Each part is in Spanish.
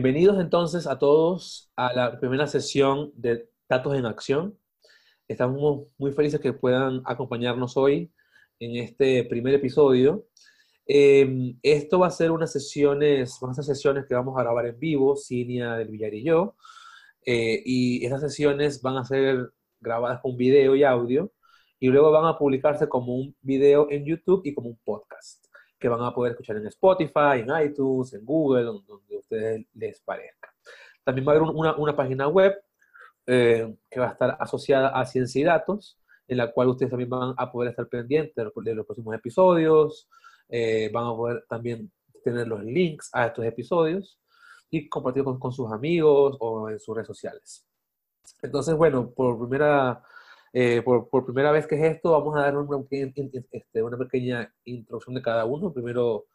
bienvenidos entonces a todos a la primera sesión de Datos en Acción. Estamos muy felices que puedan acompañarnos hoy en este primer episodio. Em, esto va a ser unas sesiones, van a ser sesiones que vamos a grabar en vivo, Cinia del Villar y yo. Eh, y esas sesiones van a ser grabadas con video y audio y luego van a publicarse como un video en YouTube y como un podcast que van a poder escuchar en Spotify, en iTunes, en Google, donde a ustedes les parezca. También va a haber una, una página web eh, que va a estar asociada a Ciencia y Datos, en la cual ustedes también van a poder estar pendientes de los, próximos episodios, eh, van a poder también tener los links a estos episodios y compartir con, con sus amigos o en sus redes sociales. Entonces, bueno, por primera eh, por, por, primera vez que es esto, vamos a dar una, este, una pequeña introducción de cada uno. Primero,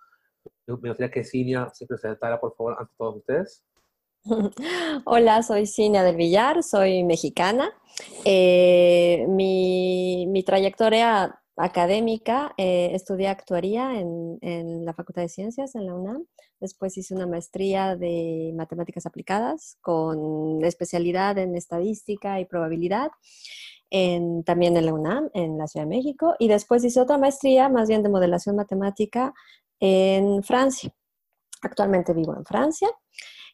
me gustaría que Cinia se presentara, por favor, ante todos ustedes. Hola, soy Cinia del Villar, soy mexicana. Eh, mi, mi, trayectoria académica, eh, estudié actuaría en, en, la Facultad de Ciencias en la UNAM. Después hice una maestría de matemáticas aplicadas con especialidad en estadística y probabilidad también en la UNAM, en la Ciudad de México, y después hice otra maestría, más bien de modelación matemática, en Francia. Actualmente vivo en Francia.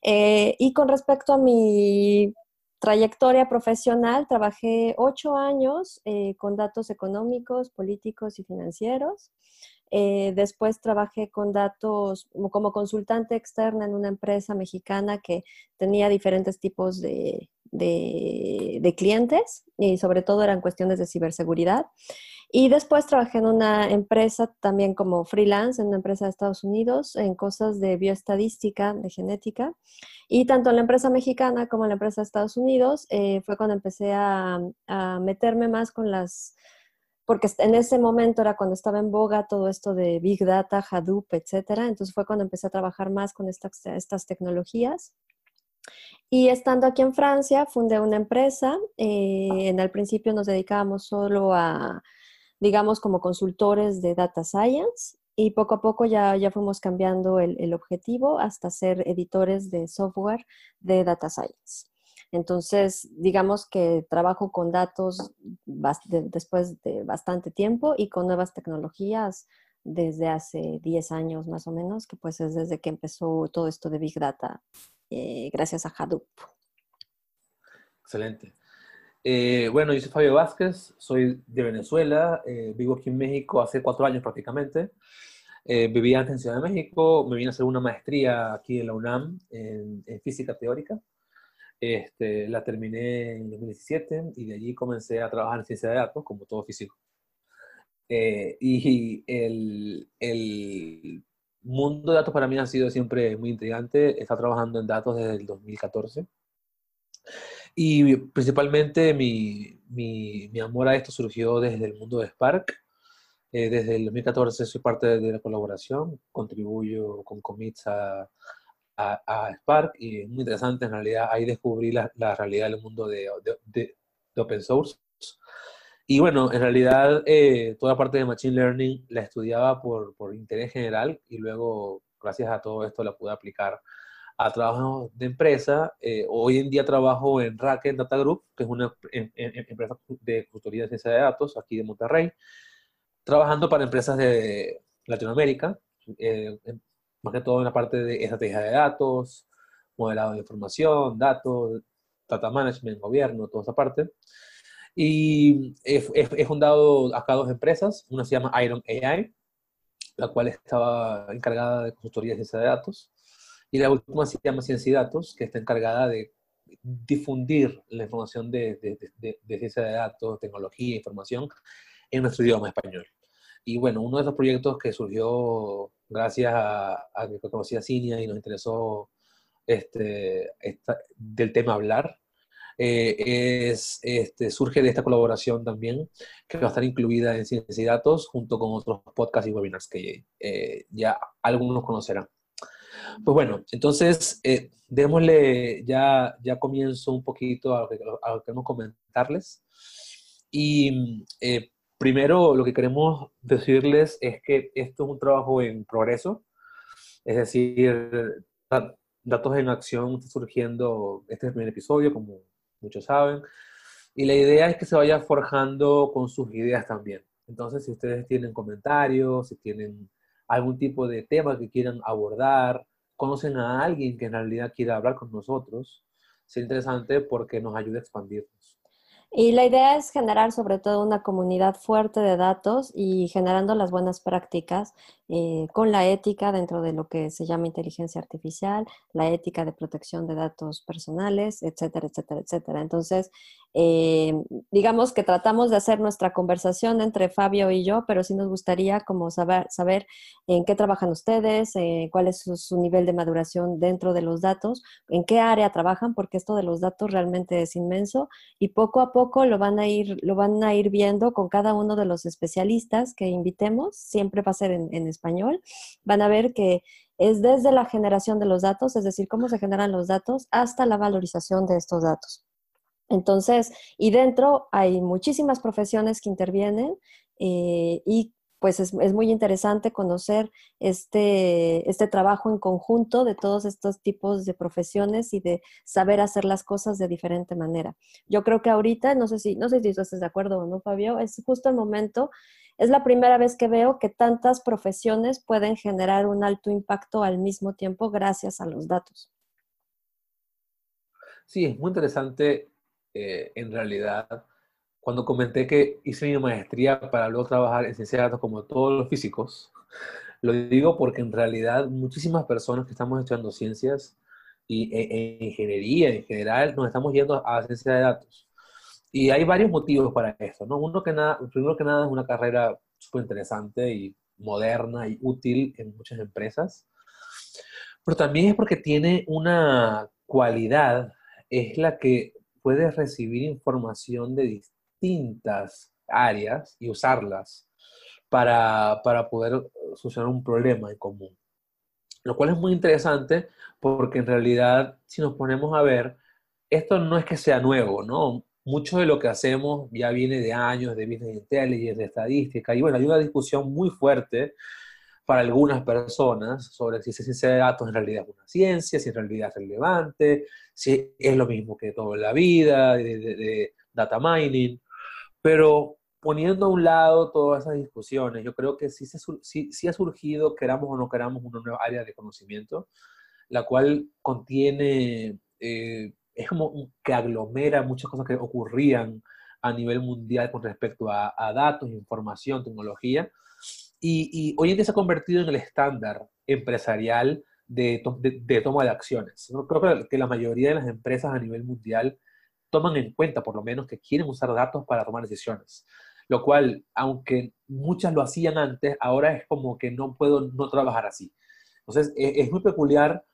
Eh, y con respecto a mi trayectoria profesional, trabajé ocho años eh, con datos económicos, políticos y financieros. Eh, después trabajé con datos como consultante externa en una empresa mexicana que tenía diferentes tipos de, de, clientes y sobre todo eran cuestiones de ciberseguridad. Y después trabajé en una empresa también como freelance, en una empresa de Estados Unidos, en cosas de bioestadística, de genética. Y tanto en la empresa mexicana como en la empresa de Estados Unidos eh, fue cuando empecé a, meterme más con las, porque en ese momento era cuando estaba en boga todo esto de Big Data, Hadoop, etcétera. Entonces fue cuando empecé a trabajar más con estas, estas tecnologías. Y estando aquí en Francia, fundé una empresa. Eh, en el principio nos dedicábamos solo a, digamos, como consultores de data science y poco a poco ya, ya fuimos cambiando el, el objetivo hasta ser editores de software de data science. Entonces, digamos que trabajo con datos después de bastante tiempo y con nuevas tecnologías desde hace 10 años más o menos, que pues es desde que empezó todo esto de Big Data eh, gracias a Hadoop. Excelente. Eh, bueno, yo soy Fabio Vázquez, soy de Venezuela, eh, vivo aquí en México hace cuatro años prácticamente. vivía antes en Ciudad de México, me vine a hacer una maestría aquí en la UNAM en, física teórica. Este, la terminé en 2017 y de allí comencé a trabajar en ciencia de datos, como todo físico. y el, el, mundo de datos para mí ha sido siempre muy intrigante. Estado trabajando en datos desde el 2014. Y principalmente mi, mi, mi amor a esto surgió desde el mundo de Spark. Eh, desde el 2014 soy parte de la colaboración, contribuyo con commits a, a, Spark y es muy interesante en realidad. Ahí descubrí la, la realidad del mundo de, de, de open source. Y bueno, en realidad eh, toda parte de Machine Learning la estudiaba por, por, interés general y luego, gracias a todo esto, la pude aplicar a trabajo de empresa. Eh, hoy en día trabajo en Racket Data Group, que es una em, em, em, empresa de consultoría de ciencia de datos aquí de Monterrey, trabajando para empresas de Latinoamérica, eh, más que todo en la parte de estrategia de datos, modelado de información, datos, data management, gobierno, toda esa parte. Y he, fundado acá dos empresas. Una se llama Iron AI, la cual estaba encargada de consultoría de ciencia de datos. Y la última se llama Ciencia y Datos, que está encargada de difundir la información de, de, de, ciencia de datos, tecnología, información en nuestro idioma español. Y bueno, uno de esos proyectos que surgió gracias a, a que conocí a Cinia y nos interesó este, del tema hablar, eh, es, este, surge de esta colaboración también, que va a estar incluida en Ciencia y Datos, junto con otros podcasts y webinars que eh, ya algunos conocerán. Pues bueno, entonces, eh, démosle, ya, ya comienzo un poquito a lo que, a lo que queremos comentarles. Y eh, primero, lo que queremos decirles es que esto es un trabajo en progreso, es decir, Datos en Acción está surgiendo, este primer episodio, como muchos saben, y la idea es que se vaya forjando con sus ideas también. Entonces, si ustedes tienen comentarios, si tienen algún tipo de tema que quieran abordar, conocen a alguien que en realidad quiera hablar con nosotros, sería interesante porque nos ayuda a expandirnos. Y la idea es generar sobre todo una comunidad fuerte de datos y generando las buenas prácticas eh, con la ética dentro de lo que se llama inteligencia artificial, la ética de protección de datos personales, etcétera, etcétera, etcétera. Entonces, eh, digamos que tratamos de hacer nuestra conversación entre Fabio y yo, pero sí nos gustaría como saber, saber en qué trabajan ustedes, eh, cuál es su, nivel de maduración dentro de los datos, en qué área trabajan, porque esto de los datos realmente es inmenso y poco a poco lo van a ir, lo van a ir viendo con cada uno de los especialistas que invitemos, siempre va a ser en, en español, van a ver que es desde la generación de los datos, es decir, cómo se generan los datos, hasta la valorización de estos datos. Entonces, y dentro hay muchísimas profesiones que intervienen eh, y pues es, muy interesante conocer este, este trabajo en conjunto de todos estos tipos de profesiones y de saber hacer las cosas de diferente manera. Yo creo que ahorita, no sé si, no sé si estás de acuerdo o no, Fabio, es justo el momento, es la primera vez que veo que tantas profesiones pueden generar un alto impacto al mismo tiempo gracias a los datos. Sí, es muy interesante eh, en realidad, cuando comenté que hice mi maestría para luego trabajar en ciencia de datos como todos los físicos, lo digo porque en realidad muchísimas personas que estamos estudiando ciencias y e, e ingeniería en general nos estamos yendo a ciencia de datos. Y hay varios motivos para esto, ¿no? Uno que nada, primero que nada es una carrera súper interesante y moderna y útil en muchas empresas, pero también es porque tiene una cualidad, es la que puedes recibir información de distintas áreas y usarlas para, poder solucionar un problema en común. Lo cual es muy interesante porque en realidad, si nos ponemos a ver, esto no es que sea nuevo, ¿no? Mucho de lo que hacemos ya viene de años de business intelligence, de estadística, y bueno, hay una discusión muy fuerte para algunas personas sobre si esa ciencia de datos en realidad es una ciencia, si en realidad es relevante, si es lo mismo que todo en la vida, de, data mining. Pero poniendo a un lado todas esas discusiones, yo creo que sí, se, ha surgido, queramos o no queramos, una nueva área de conocimiento, la cual contiene, eh, es como que aglomera muchas cosas que ocurrían a nivel mundial con respecto a, a datos, información, tecnología, y, hoy en día se ha convertido en el estándar empresarial de, toma de acciones. Creo que la mayoría de las empresas a nivel mundial toman en cuenta, por lo menos, que quieren usar datos para tomar decisiones. Lo cual, aunque muchas lo hacían antes, ahora es como que no puedo no trabajar así. Entonces, e, es, muy peculiar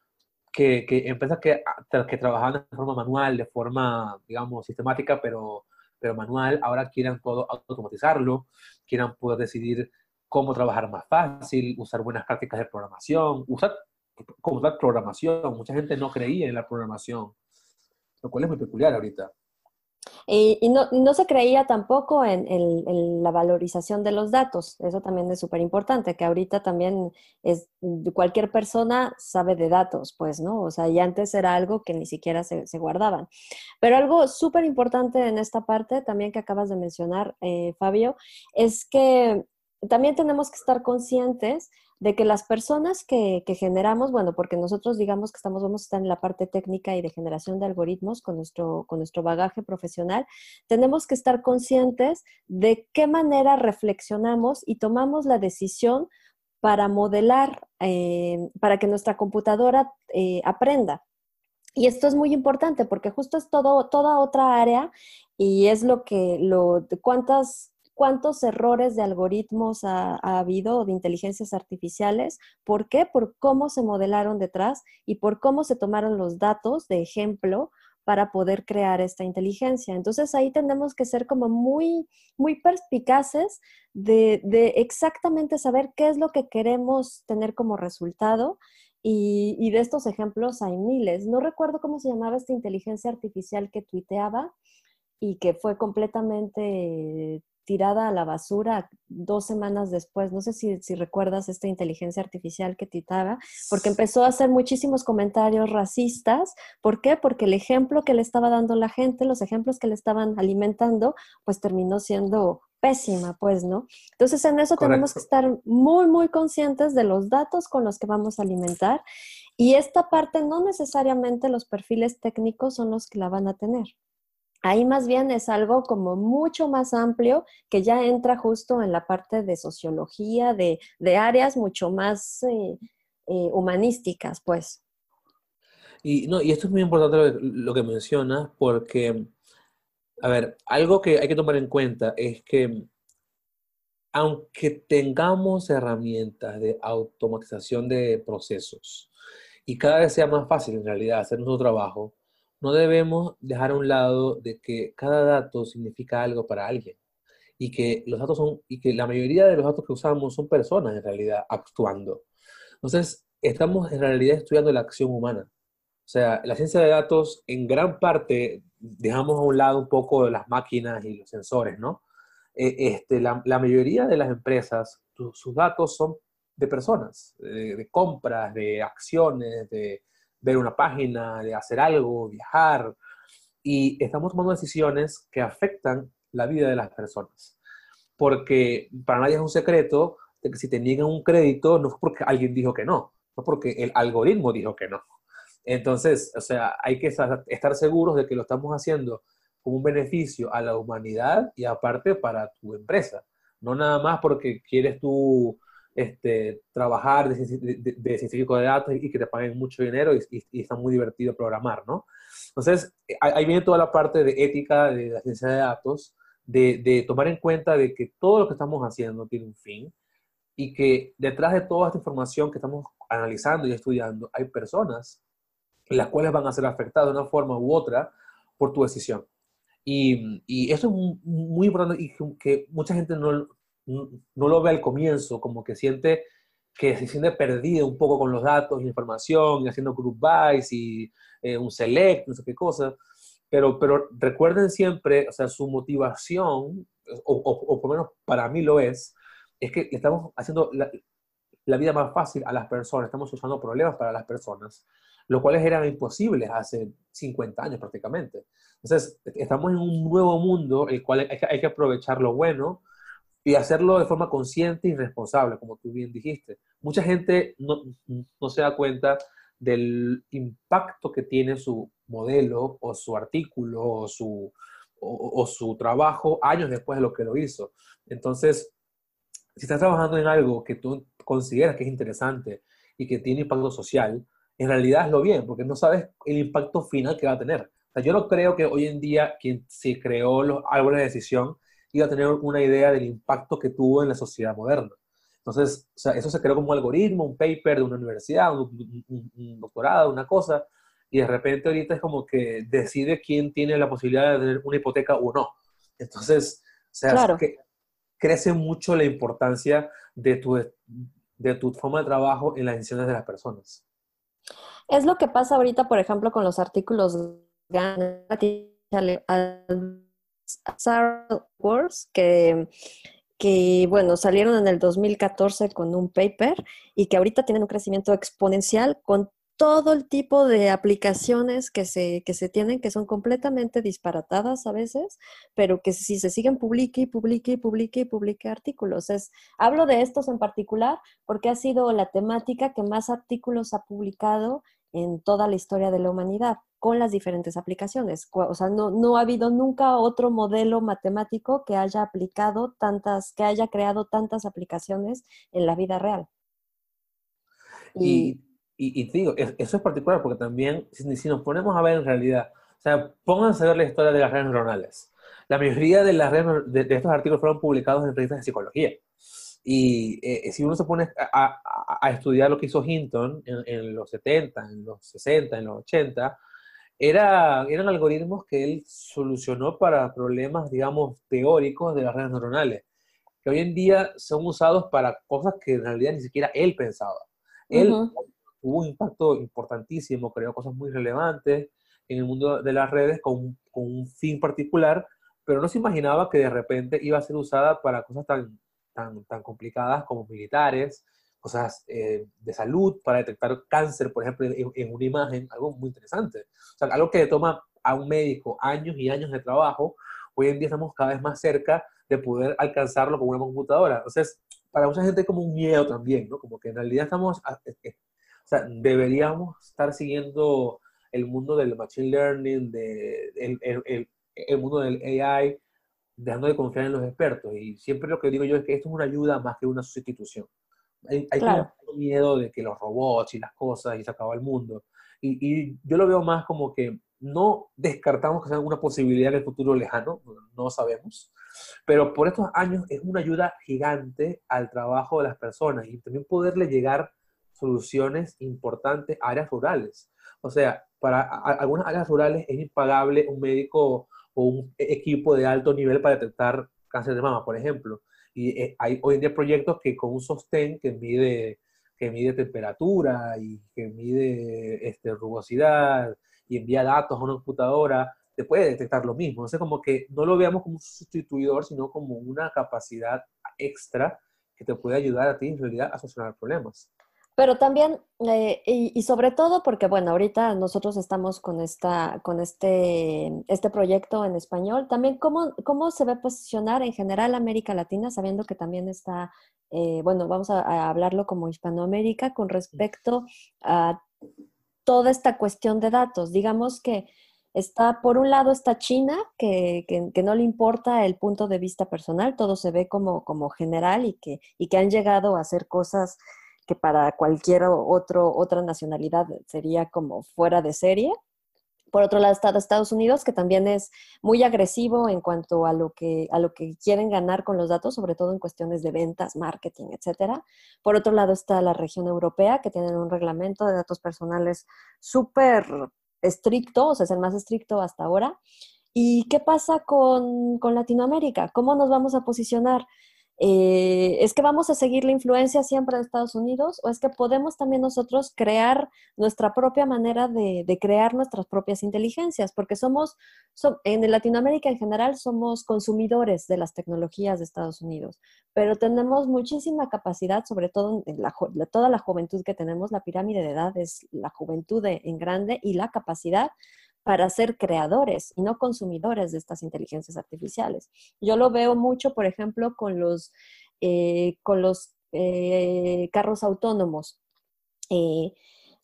que, que, empresas que, que trabajaban de forma manual, de forma, digamos, sistemática, pero, pero manual, ahora quieran todo automatizarlo, quieran poder decidir cómo trabajar más fácil, usar buenas prácticas de programación, usar tal programación. Mucha gente no creía en la programación, lo cual es muy peculiar ahorita. Y, no, no, se creía tampoco en, en, la valorización de los datos. Eso también es súper importante, que ahorita también es, cualquier persona sabe de datos, pues, ¿no? O sea, y antes era algo que ni siquiera se, se guardaban. Pero algo súper importante en esta parte también que acabas de mencionar, eh, Fabio, es que también tenemos que estar conscientes de que las personas que, generamos, bueno, porque nosotros digamos que estamos, vamos a estar en la parte técnica y de generación de algoritmos con nuestro, con nuestro bagaje profesional, tenemos que estar conscientes de qué manera reflexionamos y tomamos la decisión para modelar, eh, para que nuestra computadora eh, aprenda. Y esto es muy importante porque justo es todo, toda otra área y es lo que, lo, cuántas cuántos errores de algoritmos ha, habido de inteligencias artificiales. ¿Por qué? Por cómo se modelaron detrás y por cómo se tomaron los datos de ejemplo para poder crear esta inteligencia. Entonces ahí tenemos que ser como muy, muy perspicaces de, exactamente saber qué es lo que queremos tener como resultado y, y, de estos ejemplos hay miles. No recuerdo cómo se llamaba esta inteligencia artificial que tuiteaba y que fue completamente tirada a la basura dos semanas después. No sé si, si recuerdas esta inteligencia artificial que titaba, porque empezó a hacer muchísimos comentarios racistas. ¿Por qué? Porque el ejemplo que le estaba dando la gente, los ejemplos que le estaban alimentando, pues terminó siendo pésima, pues, ¿no? Entonces en eso tenemos que estar muy, muy conscientes de los datos con los que vamos a alimentar y esta parte no necesariamente los perfiles técnicos son los que la van a tener. Ahí más bien es algo como mucho más amplio que ya entra justo en la parte de sociología, de, áreas mucho más eh, eh, humanísticas, pues. Y, no, y esto es muy importante lo que, mencionas, porque, a ver, algo que hay que tomar en cuenta es que aunque tengamos herramientas de automatización de procesos y cada vez sea más fácil en realidad hacer nuestro trabajo, no debemos dejar a un lado de que cada dato significa algo para alguien y que los datos son y que la mayoría de los datos que usamos son personas en realidad actuando. Entonces, estamos en realidad estudiando la acción humana. O sea, la ciencia de datos en gran parte dejamos a un lado un poco las máquinas y los sensores, ¿no? Eh, este, la, mayoría de las empresas, sus datos son de personas, de compras, de acciones, de, ver una página, de hacer algo, viajar, y estamos tomando decisiones que afectan la vida de las personas. Porque para nadie es un secreto de que si te niegan un crédito no es porque alguien dijo que no, no porque el algoritmo dijo que no. Entonces, o sea, hay que estar seguros de que lo estamos haciendo con un beneficio a la humanidad y aparte para tu empresa. No nada más porque quieres tú este, trabajar de, de, científico de datos y que te paguen mucho dinero y, y, está muy divertido programar, ¿no? Entonces, ahí viene toda la parte de ética de la ciencia de datos, de, de, tomar en cuenta de que todo lo que estamos haciendo tiene un fin y que detrás de toda esta información que estamos analizando y estudiando hay personas las cuales van a ser afectadas de una forma u otra por tu decisión. Y, y eso es muy importante y que mucha gente no, no lo ve al comienzo, como que siente que se siente perdido un poco con los datos y información, y haciendo group buys y eh, un select, no sé qué cosa. Pero, pero recuerden siempre, o sea, su motivación, o, por lo menos para mí lo es, es que estamos haciendo la, vida más fácil a las personas, estamos usando problemas para las personas, lo cuales eran imposibles hace 50 años prácticamente. Entonces, estamos en un nuevo mundo, el cual hay que aprovechar lo bueno, y hacerlo de forma consciente y responsable, como tú bien dijiste. Mucha gente no, no, se da cuenta del impacto que tiene su modelo o su artículo o su, o, su trabajo años después de lo que lo hizo. Entonces, si estás trabajando en algo que tú consideras que es interesante y que tiene impacto social, en realidad es lo bien, porque no sabes el impacto final que va a tener. O sea, yo no creo que hoy en día quien se creó los árboles de decisión iba a tener una idea del impacto que tuvo en la sociedad moderna. Entonces, o sea, eso se creó como un algoritmo, un paper de una universidad, un, doctorado, una cosa, y de repente ahorita es como que decide quién tiene la posibilidad de tener una hipoteca o no. Entonces, o sea, que crece mucho la importancia de tu, de tu forma de trabajo en las decisiones de las personas. Es lo que pasa ahorita, por ejemplo, con los artículos Wars, que, que, bueno, salieron en el 2014 con un paper y que ahorita tienen un crecimiento exponencial con todo el tipo de aplicaciones que se, que se tienen, que son completamente disparatadas a veces, pero que si se siguen publique y publique y publique y publique artículos. Es, hablo de estos en particular porque ha sido la temática que más artículos ha publicado en toda la historia de la humanidad con las diferentes aplicaciones. O sea, no, no ha habido nunca otro modelo matemático que haya aplicado tantas, que haya creado tantas aplicaciones en la vida real. Y, y, te digo, eso es particular porque también, si, nos ponemos a ver en realidad, o sea, pónganse a ver la historia de las redes neuronales. La mayoría de, las redes, de, de estos artículos fueron publicados en revistas de psicología. Y eh, si uno se pone a, a, estudiar lo que hizo Hinton en, en, los 70, en los 60, en los 80, era, eran algoritmos que él solucionó para problemas, digamos, teóricos de las redes neuronales, que hoy en día son usados para cosas que en realidad ni siquiera él pensaba. Él tuvo un impacto importantísimo, creó cosas muy relevantes en el mundo de las redes con, con un fin particular, pero no se imaginaba que de repente iba a ser usada para cosas tan, tan, tan complicadas como militares, cosas eh, de salud, para detectar cáncer, por ejemplo, en, una imagen, algo muy interesante. O sea, algo que toma a un médico años y años de trabajo, hoy en día estamos cada vez más cerca de poder alcanzarlo con una computadora. Entonces, para mucha gente es como un miedo también, ¿no? Como que en realidad estamos, eh, eh, o sea, deberíamos estar siguiendo el mundo del machine learning, de, el, el, mundo del AI, dejando de confiar en los expertos. Y siempre lo que digo yo es que esto es una ayuda más que una sustitución. Hay, hay miedo de que los robots y las cosas y se acaba el mundo. Y, y, yo lo veo más como que no descartamos que sea una posibilidad en el futuro lejano, no sabemos, pero por estos años es una ayuda gigante al trabajo de las personas y también poderle llegar soluciones importantes a áreas rurales. O sea, para algunas áreas rurales es impagable un médico o un equipo de alto nivel para detectar cáncer de mama, por ejemplo. Y eh, hay hoy en día proyectos que con un sostén que mide, que mide temperatura y que mide este, rugosidad y envía datos a una computadora, te puede detectar lo mismo. Entonces, como que no lo veamos como un sustituidor, sino como una capacidad extra que te puede ayudar a ti en realidad a solucionar problemas. Pero también, eh, y, sobre todo porque, bueno, ahorita nosotros estamos con, esta, con este, este proyecto en español, también cómo, cómo se a posicionar en general América Latina, sabiendo que también está, eh, bueno, vamos a, hablarlo como Hispanoamérica con respecto a toda esta cuestión de datos. Digamos que está, por un lado está China, que, que, no le importa el punto de vista personal, todo se ve como, como general y que, y que han llegado a hacer cosas que para cualquier otro, otra nacionalidad sería como fuera de serie. Por otro lado está Estados Unidos, que también es muy agresivo en cuanto a lo que, a lo que quieren ganar con los datos, sobre todo en cuestiones de ventas, marketing, etc. Por otro lado está la región europea, que tiene un reglamento de datos personales súper estricto, o sea, es el más estricto hasta ahora. ¿Y qué pasa con, con Latinoamérica? ¿Cómo nos vamos a posicionar? Eh, ¿Es que vamos a seguir la influencia siempre de Estados Unidos o es que podemos también nosotros crear nuestra propia manera de, crear nuestras propias inteligencias? Porque somos, en Latinoamérica en general, somos consumidores de las tecnologías de Estados Unidos, pero tenemos muchísima capacidad, sobre todo en toda la juventud que tenemos, la pirámide de edad es la juventud en grande y la capacidad para ser creadores y no consumidores de estas inteligencias artificiales. Yo lo veo mucho, por ejemplo, con los, eh, con los eh, carros autónomos. Eh,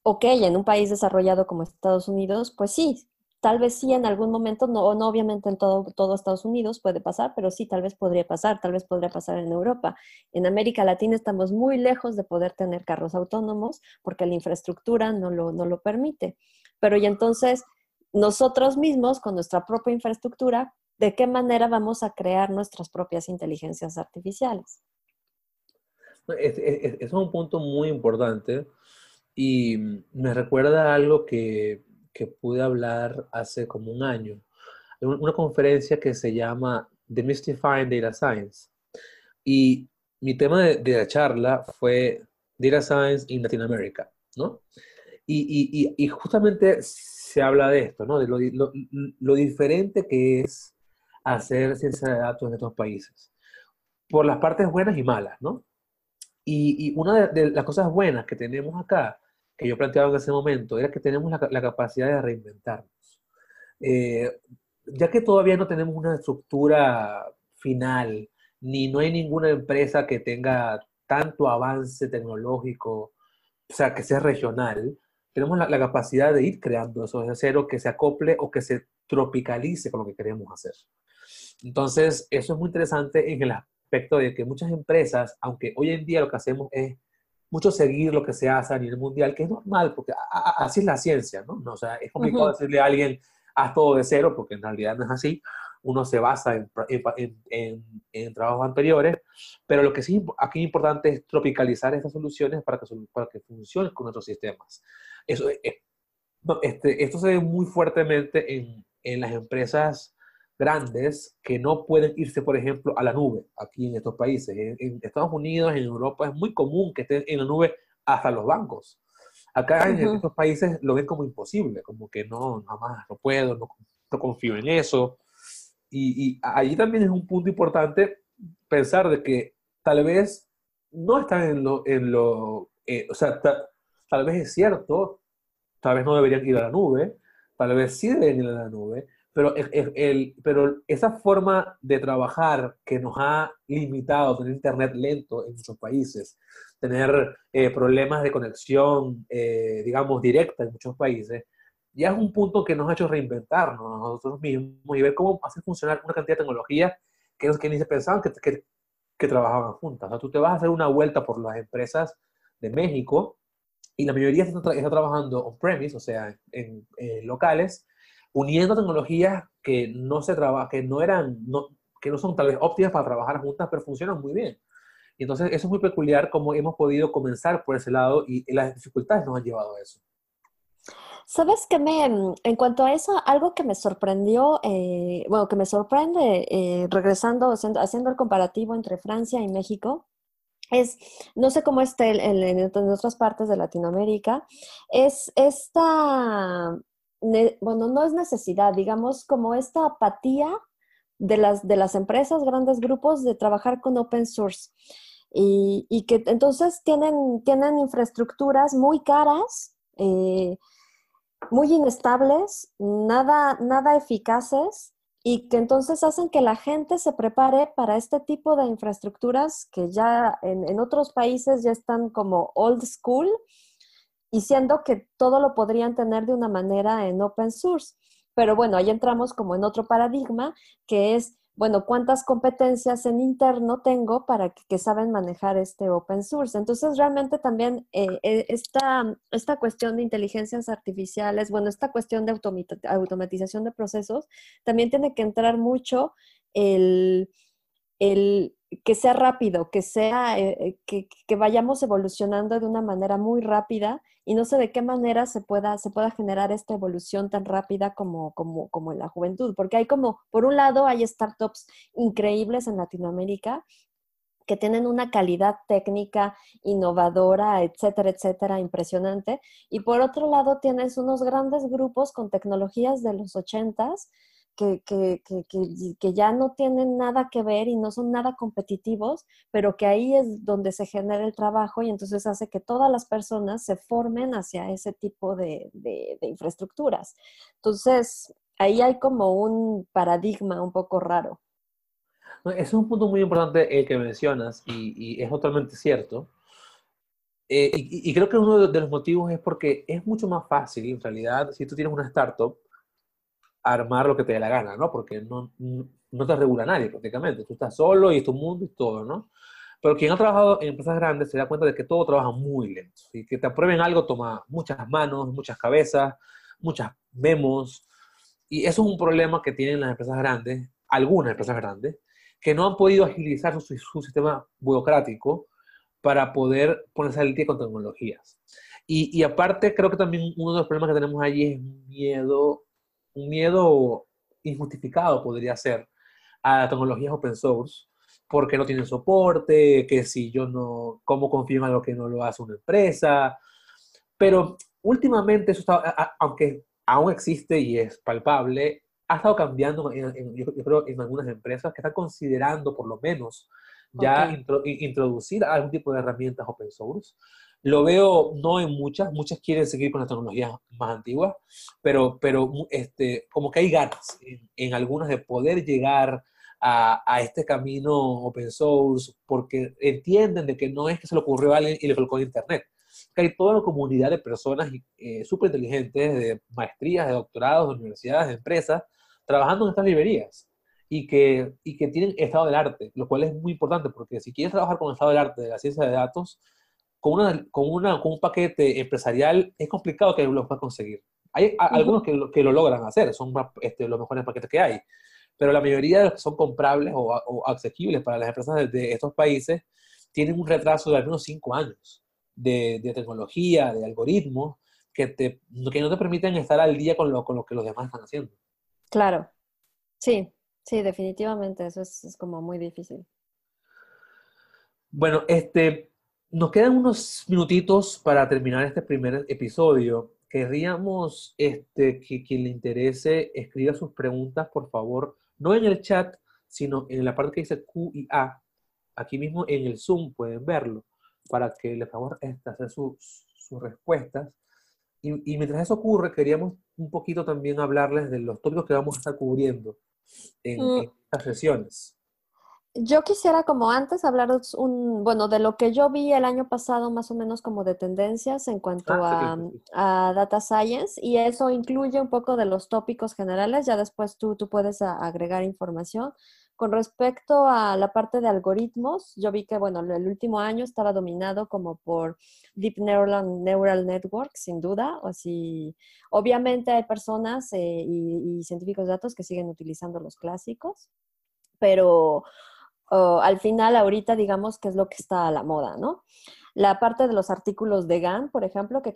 ok, en un país desarrollado como Estados Unidos, pues sí, tal vez sí en algún momento, no, no obviamente en todo, todo Estados Unidos puede pasar, pero sí, tal vez podría pasar, tal vez podría pasar en Europa. En América Latina estamos muy lejos de poder tener carros autónomos porque la infraestructura no lo, no lo permite. Pero y entonces nosotros mismos, con nuestra propia infraestructura, de qué manera vamos a crear nuestras propias inteligencias artificiales. Eso es un punto muy importante y me recuerda algo que, que pude hablar hace como un año, en una conferencia que se llama Demystifying Data Science. Y mi tema de, de la charla fue Data Science in Latinoamérica, ¿no? Y, y, y, justamente se habla de esto, ¿no? De lo, diferente que es hacer ciencia de datos en estos países, por las partes buenas y malas, ¿no? Y, una de, las cosas buenas que tenemos acá, que yo planteaba en ese momento, era que tenemos la, la capacidad de reinventarnos. Eh, ya que todavía no tenemos una estructura final, ni no hay ninguna empresa que tenga tanto avance tecnológico, o sea, que sea regional, tenemos la, capacidad de ir creando eso desde cero, que se acople o que se tropicalice con lo que queremos hacer. Entonces, eso es muy interesante en el aspecto de que muchas empresas, aunque hoy en día lo que hacemos es mucho seguir lo que se hace a nivel mundial, que es normal, porque así es la ciencia, ¿no? O sea, es complicado decirle a alguien, haz todo de cero, porque en realidad no es así. Uno se basa en, en, en, trabajos anteriores, pero lo que sí aquí es importante es tropicalizar estas soluciones para que, para que funcionen con nuestros sistemas. Eso, este, esto se ve muy fuertemente en, en, las empresas grandes que no pueden irse, por ejemplo, a la nube aquí en estos países. En, Estados Unidos, en Europa, es muy común que estén en la nube hasta los bancos. Acá en estos países lo ven como imposible, como que no, jamás, no puedo, no, no confío en eso. Y, allí también es un punto importante pensar de que tal vez no están en lo, en lo eh, o sea, tal vez es cierto, tal vez no deberían ir a la nube, tal vez sí deben ir a la nube, pero, el, pero esa forma de trabajar que nos ha limitado, tener internet lento en muchos países, tener eh, problemas de conexión, eh, digamos, directa en muchos países, ya es un punto que nos ha hecho reinventarnos nosotros mismos y ver cómo hacer funcionar una cantidad de tecnologías que, que ni se pensaban que, que, que trabajaban juntas. O sea, tú te vas a hacer una vuelta por las empresas de México y la mayoría está, está trabajando on-premise, o sea, en, locales, uniendo tecnologías que no se trabaja, que no eran, no, que no son tal vez óptimas para trabajar juntas, pero funcionan muy bien. Y entonces eso es muy peculiar como hemos podido comenzar por ese lado y, las dificultades nos han llevado a eso. Sabes que me, en cuanto a eso, algo que me sorprendió, eh, bueno, que me sorprende, eh, regresando, haciendo el comparativo entre Francia y México, es, no sé cómo esté en, otras partes de Latinoamérica, es esta, bueno, no es necesidad, digamos, como esta apatía de las, de las empresas, grandes grupos, de trabajar con open source. Y, que entonces tienen, tienen infraestructuras muy caras, eh, muy inestables, nada, nada eficaces y que entonces hacen que la gente se prepare para este tipo de infraestructuras que ya en, otros países ya están como old school y siendo que todo lo podrían tener de una manera en open source. Pero bueno, ahí entramos como en otro paradigma que es bueno, cuántas competencias en interno tengo para que, saben manejar este open source. Entonces, realmente también eh, eh, esta, esta, cuestión de inteligencias artificiales, bueno, esta cuestión de automatización de procesos, también tiene que entrar mucho el, el que sea rápido, que sea, eh, que, que, vayamos evolucionando de una manera muy rápida y no sé de qué manera se pueda, se pueda generar esta evolución tan rápida como, como, como en la juventud, porque hay como, por un lado, hay startups increíbles en Latinoamérica que tienen una calidad técnica innovadora, etcétera, etcétera, impresionante. Y por otro lado, tienes unos grandes grupos con tecnologías de los ochentas que, que, que, que, ya no tienen nada que ver y no son nada competitivos, pero que ahí es donde se genera el trabajo y entonces hace que todas las personas se formen hacia ese tipo de, de, infraestructuras. Entonces, ahí hay como un paradigma un poco raro. Es un punto muy importante el que mencionas y, y es totalmente cierto. Eh, y, y, creo que uno de los motivos es porque es mucho más fácil, en realidad, si tú tienes una startup, armar lo que te dé la gana, ¿no? Porque no, no te regula nadie prácticamente. Tú estás solo y es tu mundo y todo, ¿no? Pero quien ha trabajado en empresas grandes se da cuenta de que todo trabaja muy lento y que te aprueben algo toma muchas manos, muchas cabezas, muchas memos. Y eso es un problema que tienen las empresas grandes, algunas empresas grandes, que no han podido agilizar su, su sistema burocrático para poder ponerse al día con tecnologías. Y, y, aparte, creo que también uno de los problemas que tenemos allí es miedo un miedo injustificado podría ser a tecnologías open source, porque no tienen soporte, que si yo no, ¿cómo confío en algo que no lo hace una empresa? Pero últimamente eso está, aunque aún existe y es palpable, ha estado cambiando, yo, creo, en algunas empresas que están considerando por lo menos ya introducir algún tipo de herramientas open source lo veo no en muchas, muchas quieren seguir con las tecnologías más antiguas, pero, pero este, como que hay ganas en, algunas de poder llegar a, a, este camino open source porque entienden de que no es que se le ocurrió a alguien y le colocó en internet. Que hay toda una comunidad de personas eh, súper inteligentes, de maestrías, de doctorados, de universidades, de empresas, trabajando en estas librerías y que, y que tienen estado del arte, lo cual es muy importante porque si quieres trabajar con estado del arte de la ciencia de datos, con, una, con, una, con un paquete empresarial es complicado que lo puedas conseguir. Hay algunos que lo, que lo logran hacer, son este, los mejores paquetes que hay, pero la mayoría de los que son comprables o, o asequibles para las empresas de, estos países tienen un retraso de al menos cinco años de, de tecnología, de algoritmos, que, te, que no te permiten estar al día con lo, con lo que los demás están haciendo. Claro, sí, sí, definitivamente, eso es, es como muy difícil. Bueno, este, nos quedan unos minutitos para terminar este primer episodio. Querríamos este, que quien le interese escriba sus preguntas, por favor, no en el chat, sino en la parte que dice Q y A. Aquí mismo en el Zoom pueden verlo para que les favor hacer sus, sus respuestas. Y, y, mientras eso ocurre, queríamos un poquito también hablarles de los tópicos que vamos a estar cubriendo en, mm. en estas sesiones. Yo quisiera, como antes, hablaros un, bueno, de lo que yo vi el año pasado, más o menos como de tendencias en cuanto ah, a, data science, y eso incluye un poco de los tópicos generales. Ya después tú, tú puedes agregar información. Con respecto a la parte de algoritmos, yo vi que, bueno, el último año estaba dominado como por Deep Neural, Neural Network, sin duda. O si, obviamente hay personas eh, y, y científicos de datos que siguen utilizando los clásicos, pero al final ahorita digamos que es lo que está a la moda, ¿no? La parte de los artículos de GAN, por ejemplo, que,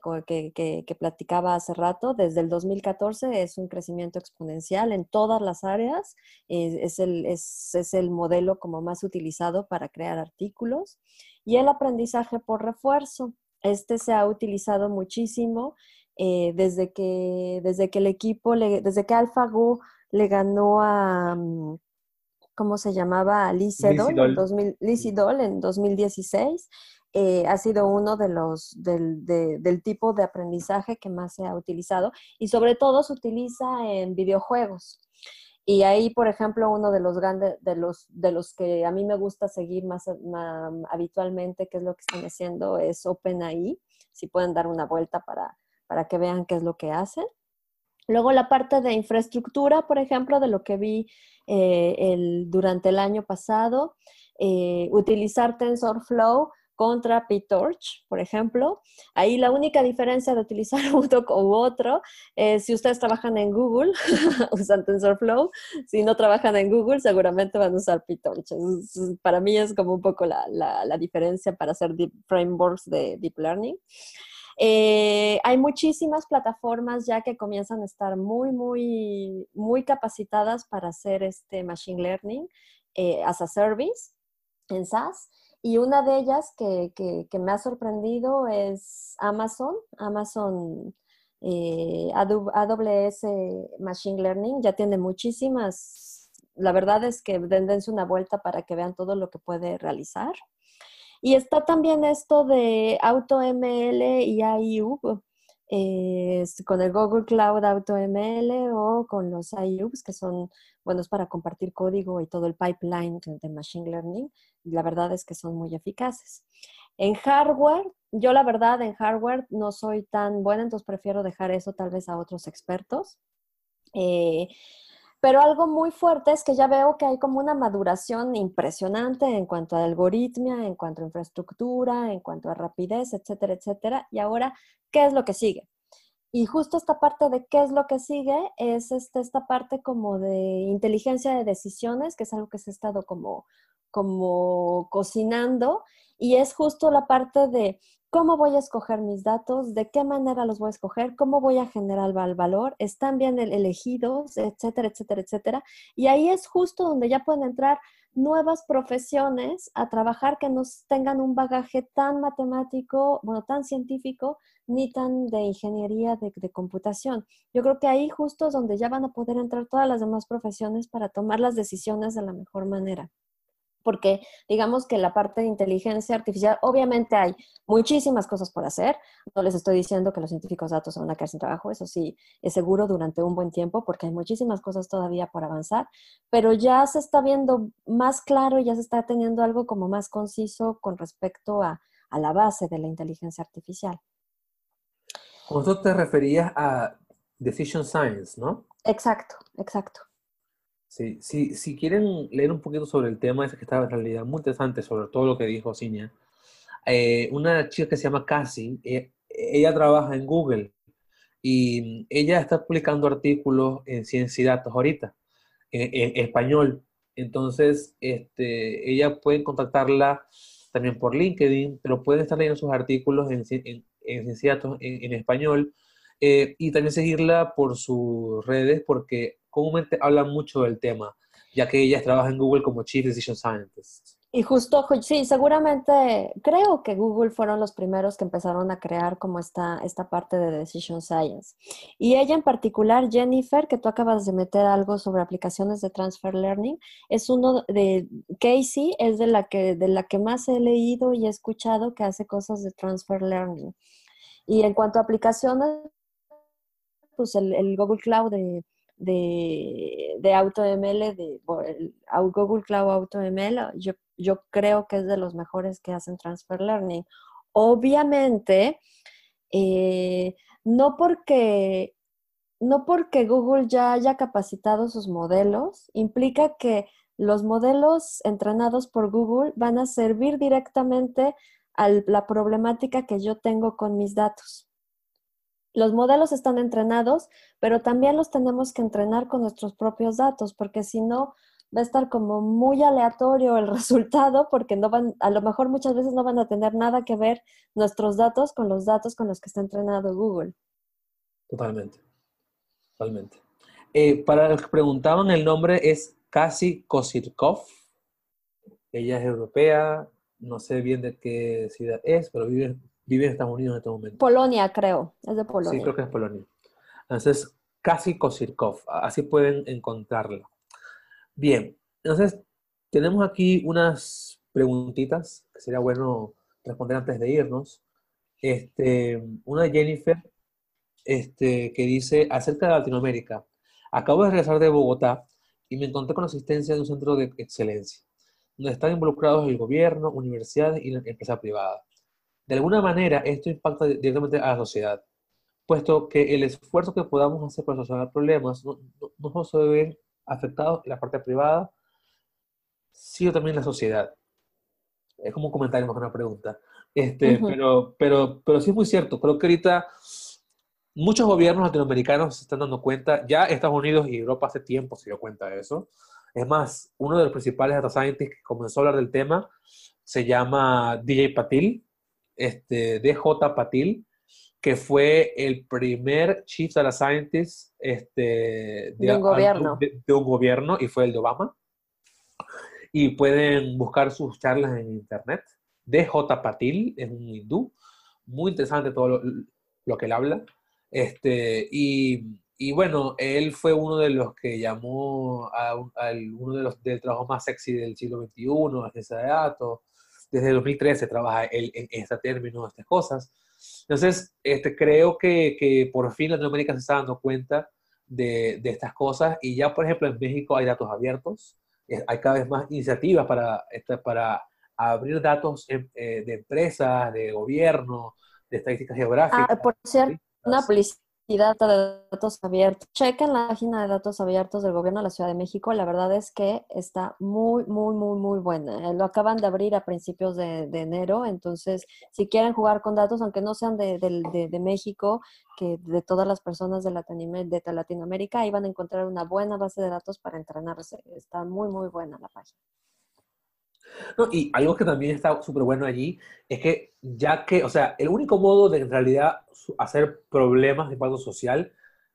que, platicaba hace rato, desde el 2014 es un crecimiento exponencial en todas las áreas, es, el, es, es, el, modelo como más utilizado para crear artículos. Y el aprendizaje por refuerzo, este se ha utilizado muchísimo eh, desde, que, desde que el equipo, desde que AlphaGo le ganó a... Mm, ¿cómo se llamaba? Liz Sedol, en, en 2016. Eh, ha sido uno de los del, del, tipo de aprendizaje que más se ha utilizado y sobre todo se utiliza en videojuegos. Y ahí, por ejemplo, uno de los grandes, de los, de los que a mí me gusta seguir más, habitualmente, que es lo que están haciendo, es OpenAI. Si pueden dar una vuelta para, para que vean qué es lo que hacen. Luego la parte de infraestructura, por ejemplo, de lo que vi eh, el, durante el año pasado, eh, utilizar TensorFlow contra PyTorch, por ejemplo. Ahí la única diferencia de utilizar uno u otro es si ustedes trabajan en Google, usan TensorFlow. Si no trabajan en Google, seguramente van a usar PyTorch. Para mí es como un poco la, la diferencia para hacer deep frameworks de Deep Learning. Eh, hay muchísimas plataformas ya que comienzan a estar muy, muy, muy capacitadas para hacer este Machine Learning eh, as a Service en SaaS. Y una de ellas que, que, me ha sorprendido es Amazon, Amazon eh, AWS Machine Learning. Ya tiene muchísimas, la verdad es que dense una vuelta para que vean todo lo que puede realizar. Y está también esto de AutoML y AIU, eh, con el Google Cloud AutoML o con los IUs, que son buenos para compartir código y todo el pipeline de Machine Learning. La verdad es que son muy eficaces. En hardware, yo la verdad en hardware no soy tan buena, entonces prefiero dejar eso tal vez a otros expertos. Eh, pero algo muy fuerte es que ya veo que hay como una maduración impresionante en cuanto a algoritmia, en cuanto a infraestructura, en cuanto a rapidez, etcétera, etcétera. Y ahora, ¿qué es lo que sigue? Y justo esta parte de qué es lo que sigue es este, esta parte como de inteligencia de decisiones, que es algo que se ha estado como, como cocinando, y es justo la parte de cómo voy a escoger mis datos, de qué manera los voy a escoger, cómo voy a generar el valor, están bien elegidos, etcétera, etcétera, etcétera. Y ahí es justo donde ya pueden entrar nuevas profesiones a trabajar que no tengan un bagaje tan matemático, bueno, tan científico, ni tan de ingeniería de, de, computación. Yo creo que ahí justo es donde ya van a poder entrar todas las demás profesiones para tomar las decisiones de la mejor manera porque digamos que la parte de inteligencia artificial, obviamente hay muchísimas cosas por hacer. No les estoy diciendo que los científicos de datos van a quedar sin trabajo, eso sí, es seguro durante un buen tiempo, porque hay muchísimas cosas todavía por avanzar, pero ya se está viendo más claro y ya se está teniendo algo como más conciso con respecto a, a la base de la inteligencia artificial. Cuando te referías a Decision Science, ¿no? Exacto, exacto. Sí, si quieren leer un poquito sobre el tema, ese que estaba en realidad muy interesante sobre todo lo que dijo Cinia. Eh, una chica que se llama Cassie, eh, ella trabaja en Google y ella está publicando artículos en ciencia y datos ahorita, en, español. Entonces, este, ella pueden contactarla también por LinkedIn, pero pueden estar leyendo sus artículos en, en, en ciencia y datos en, español eh, y también seguirla por sus redes porque comúnmente hablan mucho del tema, ya que ellas trabajan en Google como Chief Decision Scientist. Y justo, sí, seguramente creo que Google fueron los primeros que empezaron a crear como esta, esta parte de Decision Science. Y ella en particular, Jennifer, que tú acabas de meter algo sobre aplicaciones de Transfer Learning, es uno de, Casey es de la que, de la que más he leído y he escuchado que hace cosas de Transfer Learning. Y en cuanto a aplicaciones, pues el, Google Cloud de, de, de AutoML, de, Google Cloud AutoML, yo yo creo que es de los mejores que hacen Transfer Learning. Obviamente, eh, no porque no porque Google ya haya capacitado sus modelos, implica que los modelos entrenados por Google van a servir directamente a la problemática que yo tengo con mis datos. Los modelos están entrenados, pero también los tenemos que entrenar con nuestros propios datos, porque si no, va a estar como muy aleatorio el resultado porque no van, a lo mejor muchas veces no van a tener nada que ver nuestros datos con los datos con los que está entrenado Google. Totalmente, totalmente. Eh, para los que preguntaban, el nombre es Kasi Kosirkov. Ella es europea, no sé bien de qué ciudad es, pero vive, vive en Estados Unidos en este momento. Polonia, creo, es de Polonia. Sí, creo que es Polonia. Entonces, Kasi Kosirkov, así pueden encontrarla. Bien, entonces tenemos aquí unas preguntitas que sería bueno responder antes de irnos. Este, una de Jennifer este, que dice acerca de Latinoamérica. Acabo de regresar de Bogotá y me encontré con la asistencia de un centro de excelencia, donde están involucrados el gobierno, universidades y la empresa privada. De alguna manera, esto impacta directamente a la sociedad, puesto que el esfuerzo que podamos hacer para solucionar problemas no, no, no se debe afectados en la parte privada, sino también la sociedad. Es como un comentario más que una pregunta. Este, pero, pero, pero sí es muy cierto. Creo que ahorita muchos gobiernos latinoamericanos se están dando cuenta, ya Estados Unidos y Europa hace tiempo se dio cuenta de eso. Es más, uno de los principales data scientists que comenzó a hablar del tema se llama DJ Patil, este, DJ Patil, que fue el primer Chief Data Scientist este, de, un gobierno. De, un gobierno y fue el de Obama. Y pueden buscar sus charlas en internet. DJ Patil es un hindú. Muy interesante todo lo, que él habla. Este, y, y, bueno, él fue uno de los que llamó a, uno de los del trabajo más sexy del siglo XXI, la ciencia de datos. Desde el 2013 trabaja él en, este término, estas cosas. Entonces, este, creo que, que por fin Latinoamérica se está dando cuenta de, de, estas cosas y ya, por ejemplo, en México hay datos abiertos, hay cada vez más iniciativas para, este, para abrir datos eh, de empresas, de gobierno, de estadísticas geográficas. Ah, por cierto, una y de datos abiertos. Chequen la página de datos abiertos del gobierno de la Ciudad de México. La verdad es que está muy, muy, muy, muy buena. Eh, lo acaban de abrir a principios de, enero. Entonces, si quieren jugar con datos, aunque no sean de, de México, que de todas las personas de, de Latinoamérica, ahí van a encontrar una buena base de datos para entrenarse. Está muy, muy buena la página. No, y algo que también está súper bueno allí es que ya que, o sea, el único modo de en realidad hacer problemas de impacto social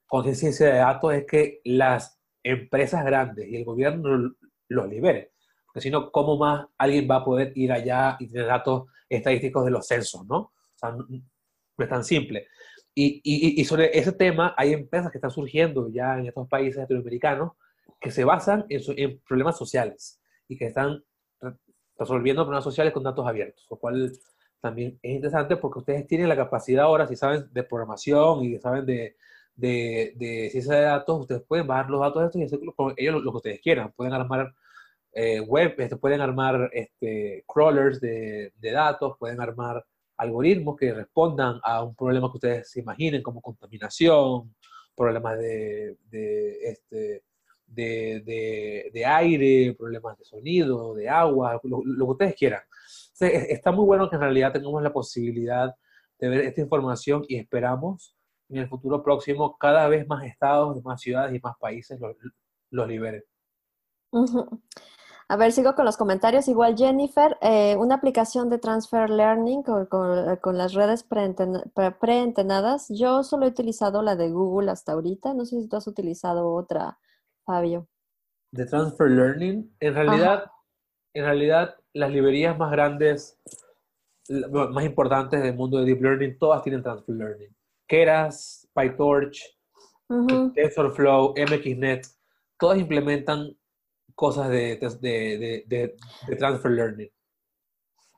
con ciencia de datos es que las empresas grandes y el gobierno los liberen. Porque si no, ¿cómo más alguien va a poder ir allá y tener datos estadísticos de los censos, no? O sea, no, es tan simple. Y, y, y, sobre ese tema hay empresas que están surgiendo ya en estos países latinoamericanos que se basan en, en problemas sociales y que están resolviendo problemas sociales con datos abiertos, lo cual también es interesante porque ustedes tienen la capacidad ahora, si saben de programación y saben de, ciencia de datos, ustedes pueden bajar los datos de estos y hacer con ellos lo, que ustedes quieran. Pueden armar eh, web, este, pueden armar este, crawlers de, de, datos, pueden armar algoritmos que respondan a un problema que ustedes se imaginen, como contaminación, problemas de, de este, de, de, aire, problemas de sonido, de agua, lo, que ustedes quieran. está muy bueno que en realidad tengamos la posibilidad de ver esta información y esperamos en el futuro próximo cada vez más estados, más ciudades y más países los, los liberen. A ver, sigo con los comentarios. Igual Jennifer, eh, una aplicación de Transfer Learning con, con, las redes preentenadas. Yo solo he utilizado la de Google hasta ahorita. No sé si tú has utilizado otra Fabio? De Transfer Learning, en realidad, en realidad las librerías más grandes, más importantes del mundo de Deep Learning, todas tienen Transfer Learning. Keras, PyTorch, TensorFlow, MXNet, todas implementan cosas de, de, de, de Transfer Learning.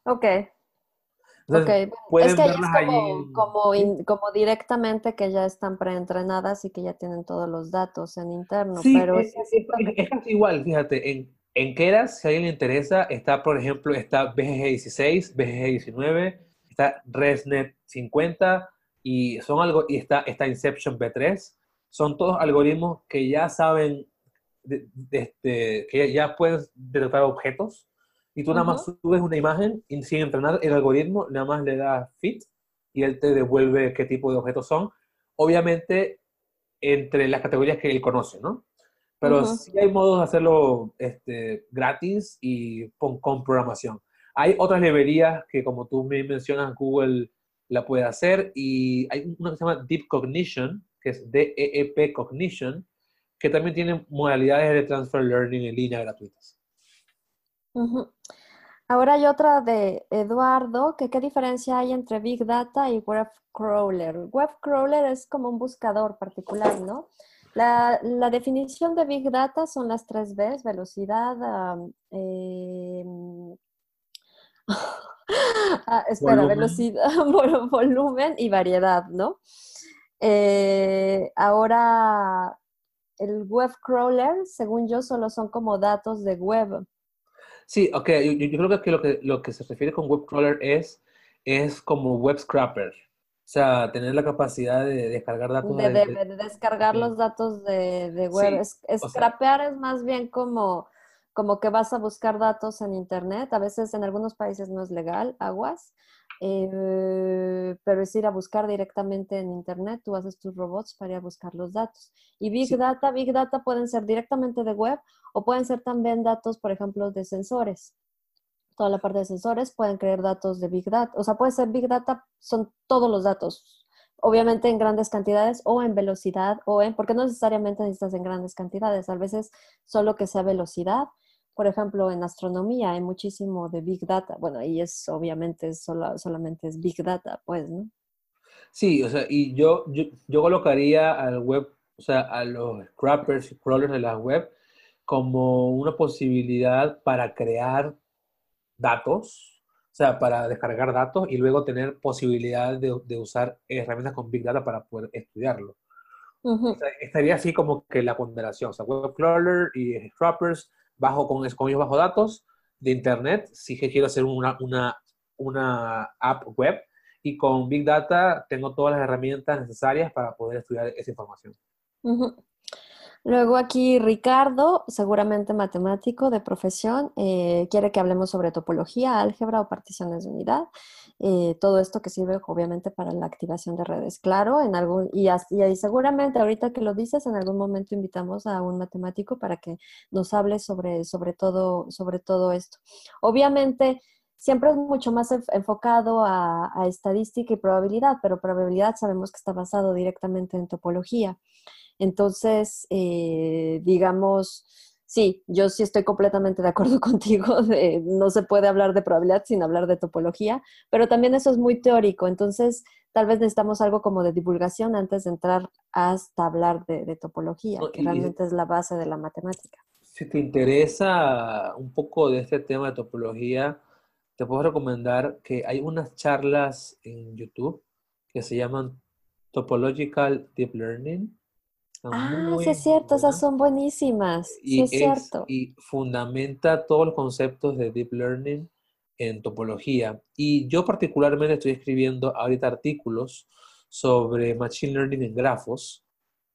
Ok. Es que es como, como, directamente que ya están preentrenadas y que ya tienen todos los datos en interno. pero es, casi igual, fíjate, en, en Keras, si a alguien le interesa, está, por ejemplo, está BGG 16, BGG 19, está ResNet 50 y son algo y está, está Inception B3. Son todos algoritmos que ya saben, este, que ya puedes detectar objetos y tú nada más subes una imagen y sin entrenar el algoritmo, nada más le das fit y él te devuelve qué tipo de objetos son. Obviamente, entre las categorías que él conoce, ¿no? Pero sí hay modos de hacerlo este, gratis y con, con, programación. Hay otras librerías que, como tú me mencionas, Google la puede hacer y hay una que se llama Deep Cognition, que es DEEP Cognition, que también tiene modalidades de transfer learning en línea gratuitas. Ahora hay otra de Eduardo, que qué diferencia hay entre Big Data y Web Crawler. Web Crawler es como un buscador particular, ¿no? La, definición de Big Data son las tres Bs, velocidad, em, ah, espera, velocidad, volumen y variedad, ¿no? Eh, ahora, el web crawler, según yo, solo son como datos de web. Sí, ok, yo, creo que lo, que lo que se refiere con web crawler es, es como web scrapper. O sea, tener la capacidad de descargar datos. De, de, descargar los datos de, web. es, scrapear es más bien como, como que vas a buscar datos en Internet. A veces en algunos países no es legal, aguas. Eh, pero es ir a buscar directamente en Internet. Tú haces tus robots para ir a buscar los datos. Y Big Data, Big Data pueden ser directamente de web o pueden ser también datos, por ejemplo, de sensores toda la parte de sensores, pueden crear datos de Big Data. O sea, puede ser Big Data, son todos los datos, obviamente en grandes cantidades o en velocidad o en, porque no necesariamente necesitas en grandes cantidades, a veces solo que sea velocidad. Por ejemplo, en astronomía hay muchísimo de Big Data. Bueno, ahí es obviamente solo, solamente es Big Data, pues, ¿no? Sí, o sea, y yo, yo, yo colocaría al web, o sea, a los scrappers y crawlers de la web como una posibilidad para crear datos, o sea, para descargar datos y luego tener posibilidad de, usar herramientas con Big Data para poder estudiarlo. estaría así como que la ponderación, o sea, web crawler y scrappers bajo con, con bajo datos de internet, si quiero hacer una, una, una app web y con Big Data tengo todas las herramientas necesarias para poder estudiar esa información. Luego aquí Ricardo, seguramente matemático de profesión, eh, quiere que hablemos sobre topología, álgebra o particiones de unidad. Eh, todo esto que sirve obviamente para la activación de redes. Claro, en algún, y, y, seguramente ahorita que lo dices, en algún momento invitamos a un matemático para que nos hable sobre, sobre, todo, sobre todo esto. Obviamente, siempre es mucho más enfocado a, estadística y probabilidad, pero probabilidad sabemos que está basado directamente en topología. Entonces, eh, digamos, sí, yo sí estoy completamente de acuerdo contigo, de, no se puede hablar de probabilidad sin hablar de topología, pero también eso es muy teórico, entonces tal vez necesitamos algo como de divulgación antes de entrar hasta hablar de, topología, que realmente es la base de la matemática. Si te interesa un poco de este tema de topología, te puedo recomendar que hay unas charlas en YouTube que se llaman Topological Deep Learning Ah, sí es cierto, esas son buenísimas. sí es, cierto. Y fundamenta todos los conceptos de Deep Learning en topología. Y yo particularmente estoy escribiendo ahorita artículos sobre Machine Learning en grafos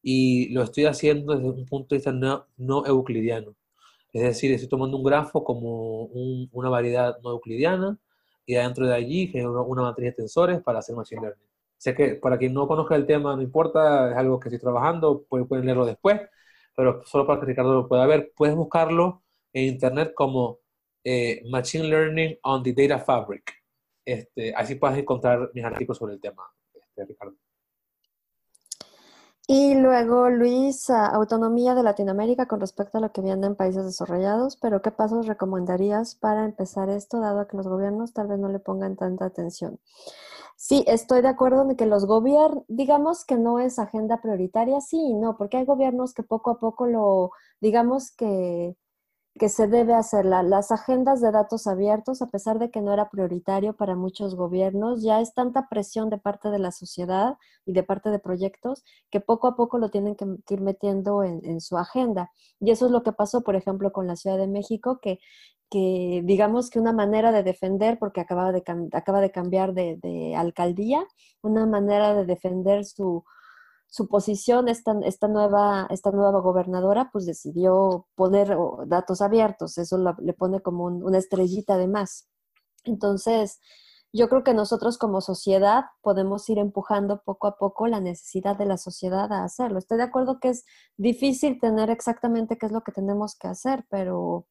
y lo estoy haciendo desde un punto de vista no, euclidiano. Es decir, estoy tomando un grafo como una variedad no euclidiana y adentro de allí genero una matriz de tensores para hacer Machine Learning. Sé que para quien no conozca el tema, no importa, es algo que estoy trabajando, pueden, leerlo después, pero solo para que Ricardo lo pueda ver, puedes buscarlo en internet como eh, Machine Learning on the Data Fabric. Este, así puedes encontrar mis artículos sobre el tema, este, Ricardo. Y luego, Luis, autonomía de Latinoamérica con respecto a lo que viene en países desarrollados, pero ¿qué pasos recomendarías para empezar esto, dado que los gobiernos tal vez no le pongan tanta atención? Sí, estoy de acuerdo en que los gobiernos, digamos que no es agenda prioritaria, sí y no, porque hay gobiernos que poco a poco lo, digamos que que se debe hacer. las agendas de datos abiertos, a pesar de que no era prioritario para muchos gobiernos, ya es tanta presión de parte de la sociedad y de parte de proyectos que poco a poco lo tienen que, ir metiendo en, su agenda. Y eso es lo que pasó, por ejemplo, con la Ciudad de México, que, que digamos que una manera de defender, porque acaba de, acaba de cambiar de alcaldía, una manera de defender su su posición, esta, esta, nueva, esta nueva gobernadora, pues decidió poner datos abiertos, eso le pone como una estrellita de más. Entonces, yo creo que nosotros como sociedad podemos ir empujando poco a poco la necesidad de la sociedad a hacerlo. Estoy de acuerdo que es difícil tener exactamente qué es lo que tenemos que hacer, pero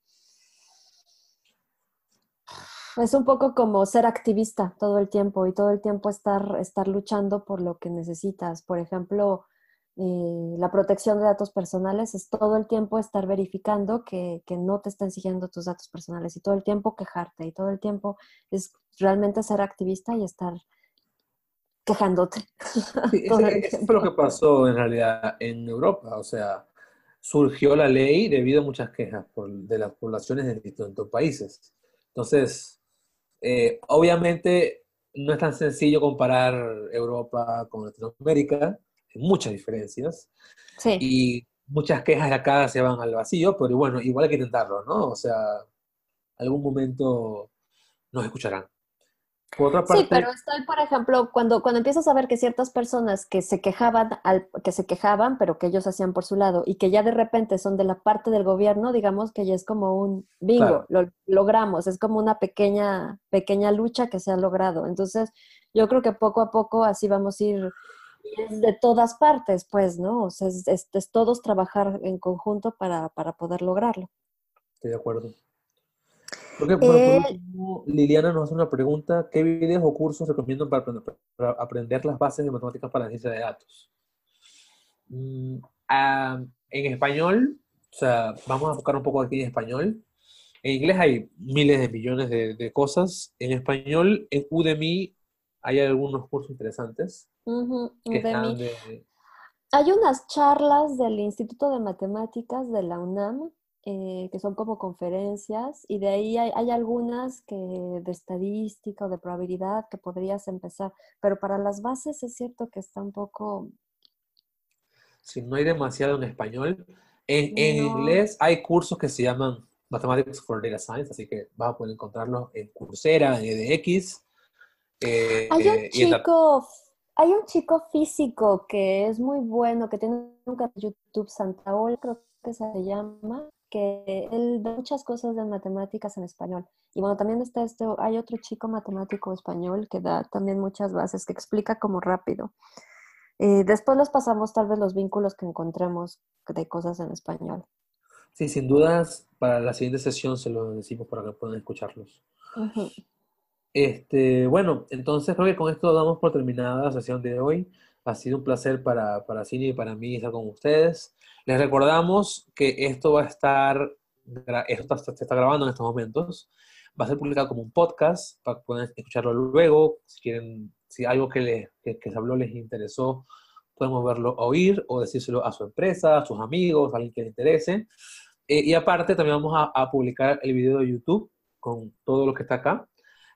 es un poco como ser activista todo el tiempo y todo el tiempo estar, estar luchando por lo que necesitas. Por ejemplo, eh, la protección de datos personales es todo el tiempo estar verificando que, no te estén siguiendo tus datos personales y todo el tiempo quejarte y todo el tiempo es realmente ser activista y estar quejándote. eso fue lo que pasó en realidad en Europa. O sea, surgió la ley debido a muchas quejas de las poblaciones de distintos países. Entonces, eh, obviamente no es tan sencillo comparar Europa con Latinoamérica, hay muchas diferencias. Y muchas quejas de acá se van al vacío, pero bueno, igual hay que intentarlo, ¿no? O sea, algún momento nos escucharán sí, pero estoy, por ejemplo, cuando, cuando empiezas a ver que ciertas personas que se quejaban, al, que se quejaban, pero que ellos hacían por su lado, y que ya de repente son de la parte del gobierno, digamos que ya es como un bingo, lo logramos, es como una pequeña, pequeña lucha que se ha logrado. Entonces, yo creo que poco a poco así vamos a ir de todas partes, pues, ¿no? O sea, es, es todos trabajar en conjunto para, para poder lograrlo. Estoy de acuerdo. Eh, último, Liliana nos hace una pregunta. ¿Qué videos o cursos recomiendan para aprender, las bases de matemáticas para la ciencia de datos? Mm, en español, o sea, vamos a buscar un poco aquí en español. En inglés hay miles de millones de, cosas. En español, en Udemy hay algunos cursos interesantes. Hay unas charlas del Instituto de Matemáticas de la UNAM eh, que son como conferencias, y de ahí hay, algunas que de estadística o de probabilidad que podrías empezar, pero para las bases es cierto que está un poco... Si no hay demasiado en español, en, inglés hay cursos que se llaman Mathematics for Data Science, así que vas a poder encontrarlos en Coursera, en EDX. Eh, hay un chico... Hay un chico físico que es muy bueno, que tiene un canal de YouTube, Santaol, creo que se llama, que él ve muchas cosas de matemáticas en español. Y bueno, también está esto, hay otro chico matemático español que da también muchas bases, que explica como rápido. Y después les pasamos tal vez los vínculos que encontremos de cosas en español. Sí, sin dudas, para la siguiente sesión se lo decimos para que puedan escucharlos. Este, bueno, entonces creo que con esto damos por terminada la sesión de hoy. Ha sido un placer para, para Cine y para mí estar con ustedes. Les recordamos que esto va a estar, esto se está grabando en estos momentos, va a ser publicado como un podcast para puedan escucharlo luego. Si quieren, si algo que, les, que, se habló les interesó, podemos verlo, oír o decírselo a su empresa, a sus amigos, a alguien que le interese. Eh, y aparte, también vamos a, publicar el video de YouTube con todo lo que está acá,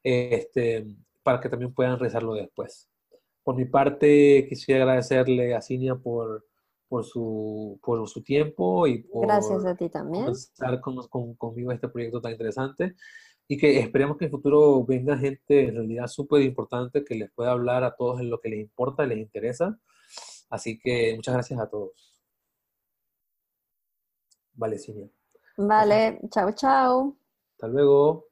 este, para que también puedan revisarlo después. Por mi parte, quisiera agradecerle a Cinia por por su, por su tiempo y por Gracias a ti también. estar con, conmigo en este proyecto tan interesante y que esperemos que en el futuro venga gente en realidad súper importante que les pueda hablar a todos en lo que les importa, les interesa. Así que muchas gracias a todos. Vale, Cinia. Vale, chao, chao. Hasta luego.